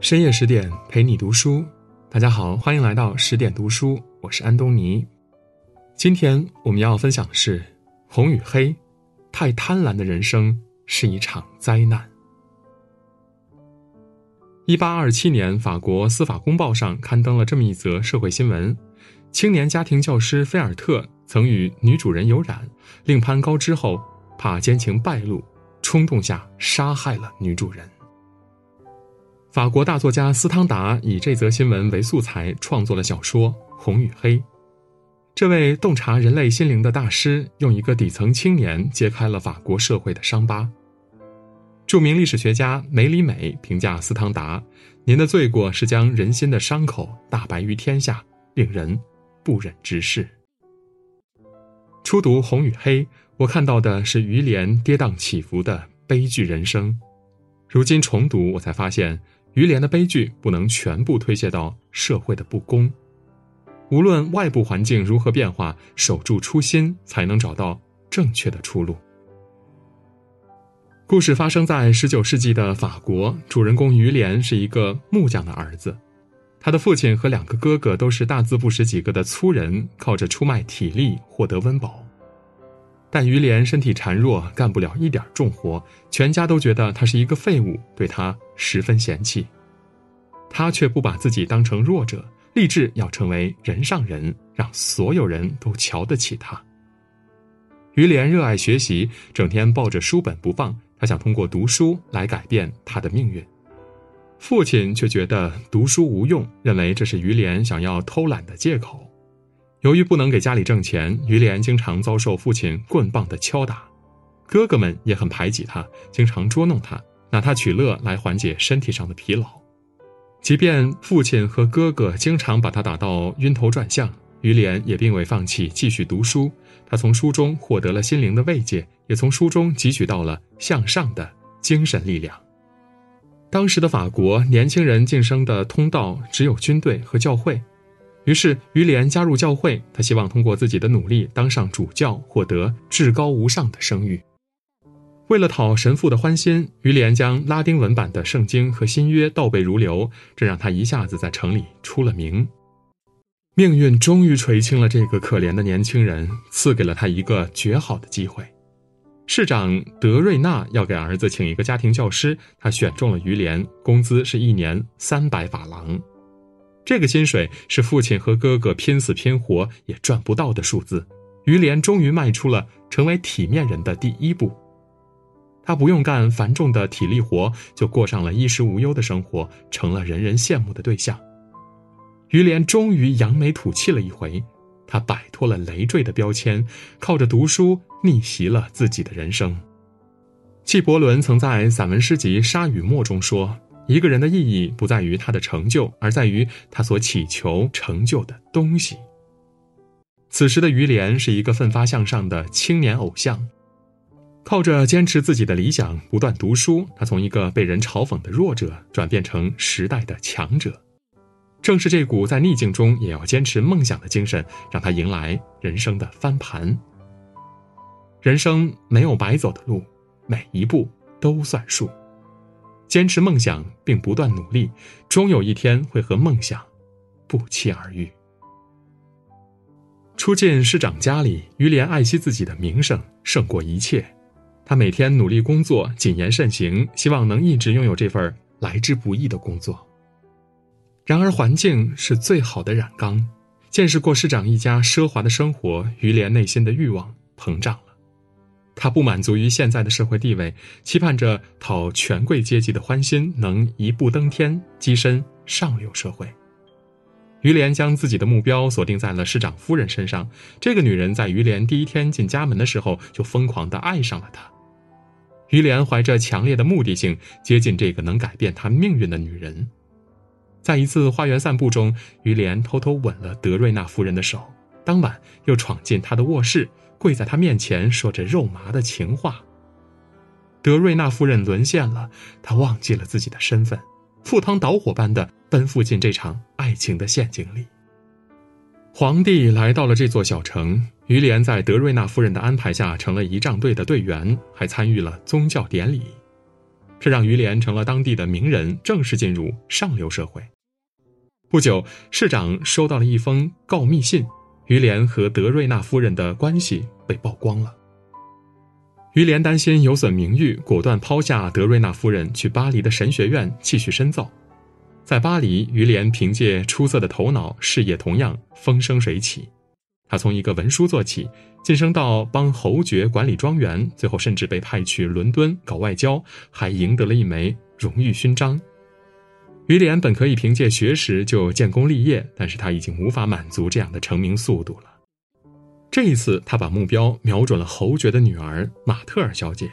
深夜十点陪你读书，大家好，欢迎来到十点读书，我是安东尼。今天我们要分享的是《红与黑》，太贪婪的人生是一场灾难。一八二七年，法国司法公报上刊登了这么一则社会新闻：青年家庭教师菲尔特曾与女主人有染，令攀高枝后，怕奸情败露，冲动下杀害了女主人。法国大作家斯汤达以这则新闻为素材创作了小说《红与黑》。这位洞察人类心灵的大师，用一个底层青年揭开了法国社会的伤疤。著名历史学家梅里美评价斯汤达：“您的罪过是将人心的伤口大白于天下，令人不忍直视。”初读《红与黑》，我看到的是于连跌宕起伏的悲剧人生。如今重读，我才发现。于连的悲剧不能全部推卸到社会的不公，无论外部环境如何变化，守住初心才能找到正确的出路。故事发生在十九世纪的法国，主人公于连是一个木匠的儿子，他的父亲和两个哥哥都是大字不识几个的粗人，靠着出卖体力获得温饱。但于连身体孱弱，干不了一点重活，全家都觉得他是一个废物，对他十分嫌弃。他却不把自己当成弱者，立志要成为人上人，让所有人都瞧得起他。于连热爱学习，整天抱着书本不放，他想通过读书来改变他的命运。父亲却觉得读书无用，认为这是于连想要偷懒的借口。由于不能给家里挣钱，于连经常遭受父亲棍棒的敲打，哥哥们也很排挤他，经常捉弄他，拿他取乐来缓解身体上的疲劳。即便父亲和哥哥经常把他打到晕头转向，于连也并未放弃继续读书。他从书中获得了心灵的慰藉，也从书中汲取到了向上的精神力量。当时的法国，年轻人晋升的通道只有军队和教会。于是，于连加入教会，他希望通过自己的努力当上主教，获得至高无上的声誉。为了讨神父的欢心，于连将拉丁文版的圣经和新约倒背如流，这让他一下子在城里出了名。命运终于垂青了这个可怜的年轻人，赐给了他一个绝好的机会。市长德瑞纳要给儿子请一个家庭教师，他选中了于连，工资是一年三百法郎。这个薪水是父亲和哥哥拼死拼活也赚不到的数字，于连终于迈出了成为体面人的第一步。他不用干繁重的体力活，就过上了衣食无忧的生活，成了人人羡慕的对象。于连终于扬眉吐气了一回，他摆脱了累赘的标签，靠着读书逆袭了自己的人生。纪伯伦曾在散文诗集《沙与沫》中说。一个人的意义不在于他的成就，而在于他所祈求成就的东西。此时的于连是一个奋发向上的青年偶像，靠着坚持自己的理想，不断读书，他从一个被人嘲讽的弱者转变成时代的强者。正是这股在逆境中也要坚持梦想的精神，让他迎来人生的翻盘。人生没有白走的路，每一步都算数。坚持梦想并不断努力，终有一天会和梦想不期而遇。初进师长家里，于连爱惜自己的名声胜过一切。他每天努力工作，谨言慎行，希望能一直拥有这份来之不易的工作。然而，环境是最好的染缸。见识过市长一家奢华的生活，于连内心的欲望膨胀了。他不满足于现在的社会地位，期盼着讨权贵阶级的欢心，能一步登天，跻身上流社会。于连将自己的目标锁定在了市长夫人身上。这个女人在于连第一天进家门的时候就疯狂地爱上了他。于连怀着强烈的目的性接近这个能改变他命运的女人。在一次花园散步中，于连偷偷吻了德瑞纳夫人的手，当晚又闯进她的卧室。跪在她面前说着肉麻的情话。德瑞纳夫人沦陷了，她忘记了自己的身份，赴汤蹈火般的奔赴进这场爱情的陷阱里。皇帝来到了这座小城，于连在德瑞纳夫人的安排下成了仪仗队的队员，还参与了宗教典礼。这让于连成了当地的名人，正式进入上流社会。不久，市长收到了一封告密信，于连和德瑞纳夫人的关系被曝光了。于连担心有损名誉，果断抛下德瑞纳夫人，去巴黎的神学院继续深造。在巴黎，于连凭借出色的头脑，事业同样风生水起。他从一个文书做起，晋升到帮侯爵管理庄园，最后甚至被派去伦敦搞外交，还赢得了一枚荣誉勋章。于连本可以凭借学识就建功立业，但是他已经无法满足这样的成名速度了。这一次，他把目标瞄准了侯爵的女儿马特尔小姐。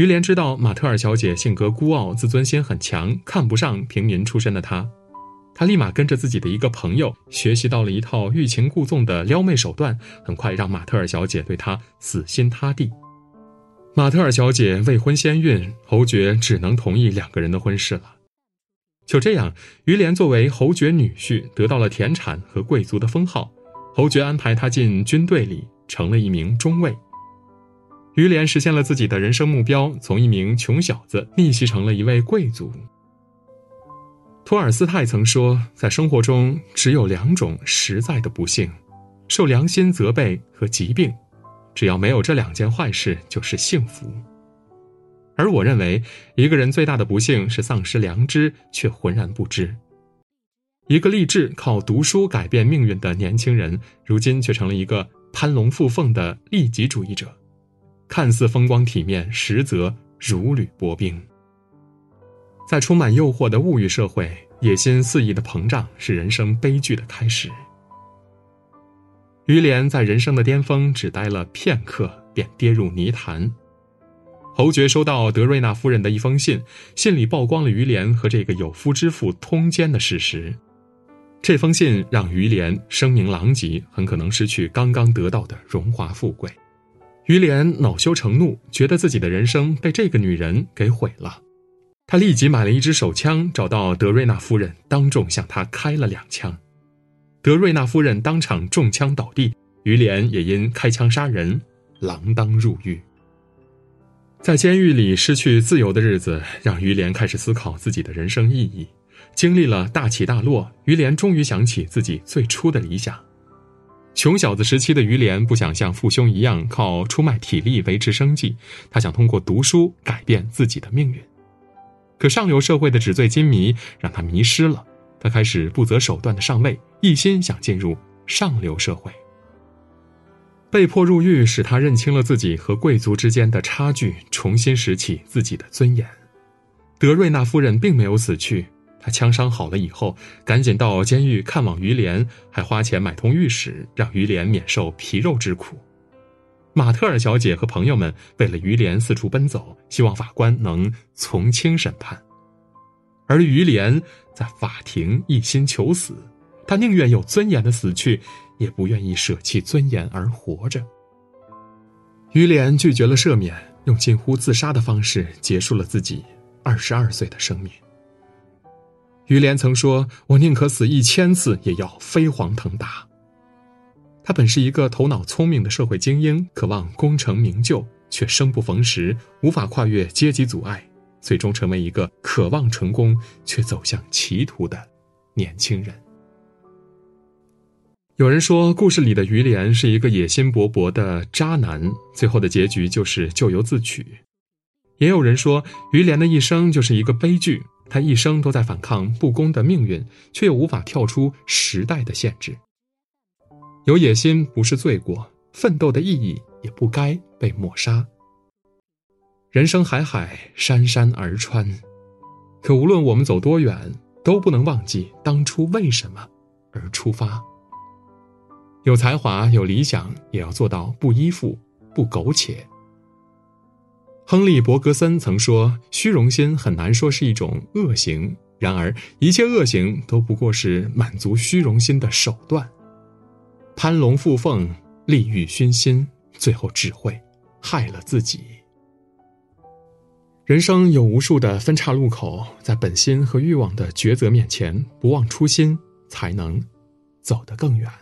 于连知道马特尔小姐性格孤傲，自尊心很强，看不上平民出身的她。他立马跟着自己的一个朋友学习到了一套欲擒故纵的撩妹手段，很快让马特尔小姐对他死心塌地。马特尔小姐未婚先孕，侯爵只能同意两个人的婚事了。就这样，于连作为侯爵女婿，得到了田产和贵族的封号。侯爵安排他进军队里，成了一名中尉。于连实现了自己的人生目标，从一名穷小子逆袭成了一位贵族。托尔斯泰曾说，在生活中只有两种实在的不幸：受良心责备和疾病。只要没有这两件坏事，就是幸福。而我认为，一个人最大的不幸是丧失良知却浑然不知。一个立志靠读书改变命运的年轻人，如今却成了一个攀龙附凤的利己主义者。看似风光体面，实则如履薄冰。在充满诱惑的物欲社会，野心肆意的膨胀是人生悲剧的开始。于连在人生的巅峰只待了片刻，便跌入泥潭。侯爵收到德瑞纳夫人的一封信，信里曝光了于连和这个有夫之妇通奸的事实。这封信让于连声名狼藉，很可能失去刚刚得到的荣华富贵。于连恼羞成怒，觉得自己的人生被这个女人给毁了。他立即买了一支手枪，找到德瑞纳夫人，当众向她开了两枪。德瑞纳夫人当场中枪倒地，于连也因开枪杀人锒铛入狱。在监狱里失去自由的日子，让于连开始思考自己的人生意义。经历了大起大落，于连终于想起自己最初的理想。穷小子时期的于连不想像父兄一样靠出卖体力维持生计，他想通过读书改变自己的命运。可上流社会的纸醉金迷让他迷失了，他开始不择手段的上位，一心想进入上流社会。被迫入狱使他认清了自己和贵族之间的差距，重新拾起自己的尊严。德瑞纳夫人并没有死去。他枪伤好了以后，赶紧到监狱看望于连，还花钱买通御史，让于连免受皮肉之苦。马特尔小姐和朋友们为了于连四处奔走，希望法官能从轻审判。而于连在法庭一心求死，他宁愿有尊严的死去，也不愿意舍弃尊严而活着。于连拒绝了赦免，用近乎自杀的方式结束了自己二十二岁的生命。于连曾说：“我宁可死一千次，也要飞黄腾达。”他本是一个头脑聪明的社会精英，渴望功成名就，却生不逢时，无法跨越阶级阻碍，最终成为一个渴望成功却走向歧途的年轻人。有人说，故事里的于连是一个野心勃勃的渣男，最后的结局就是咎由自取；也有人说，于连的一生就是一个悲剧。他一生都在反抗不公的命运，却又无法跳出时代的限制。有野心不是罪过，奋斗的意义也不该被抹杀。人生海海，山山而川，可无论我们走多远，都不能忘记当初为什么而出发。有才华、有理想，也要做到不依附、不苟且。亨利·伯格森曾说：“虚荣心很难说是一种恶行，然而一切恶行都不过是满足虚荣心的手段。攀龙附凤、利欲熏心，最后只会害了自己。人生有无数的分岔路口，在本心和欲望的抉择面前，不忘初心，才能走得更远。”《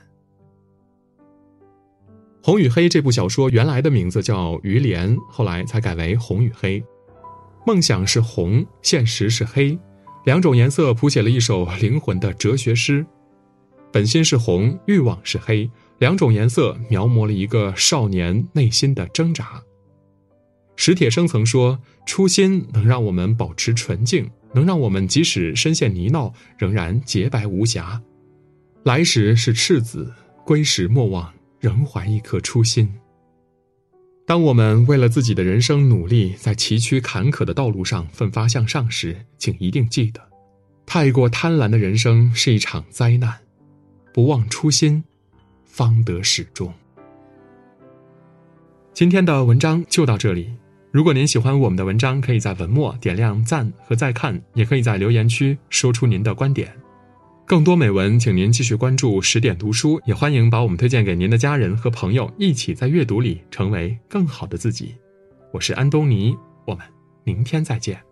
红与黑》这部小说原来的名字叫《于连》，后来才改为《红与黑》。梦想是红，现实是黑，两种颜色谱写了一首灵魂的哲学诗。本心是红，欲望是黑，两种颜色描摹了一个少年内心的挣扎。史铁生曾说：“初心能让我们保持纯净，能让我们即使深陷泥淖，仍然洁白无瑕。来时是赤子，归时莫忘仍怀一颗初心。”当我们为了自己的人生努力，在崎岖坎坷的道路上奋发向上时，请一定记得，太过贪婪的人生是一场灾难。不忘初心，方得始终。今天的文章就到这里。如果您喜欢我们的文章，可以在文末点亮赞和再看，也可以在留言区说出您的观点。更多美文，请您继续关注十点读书，也欢迎把我们推荐给您的家人和朋友，一起在阅读里成为更好的自己。我是安东尼，我们明天再见。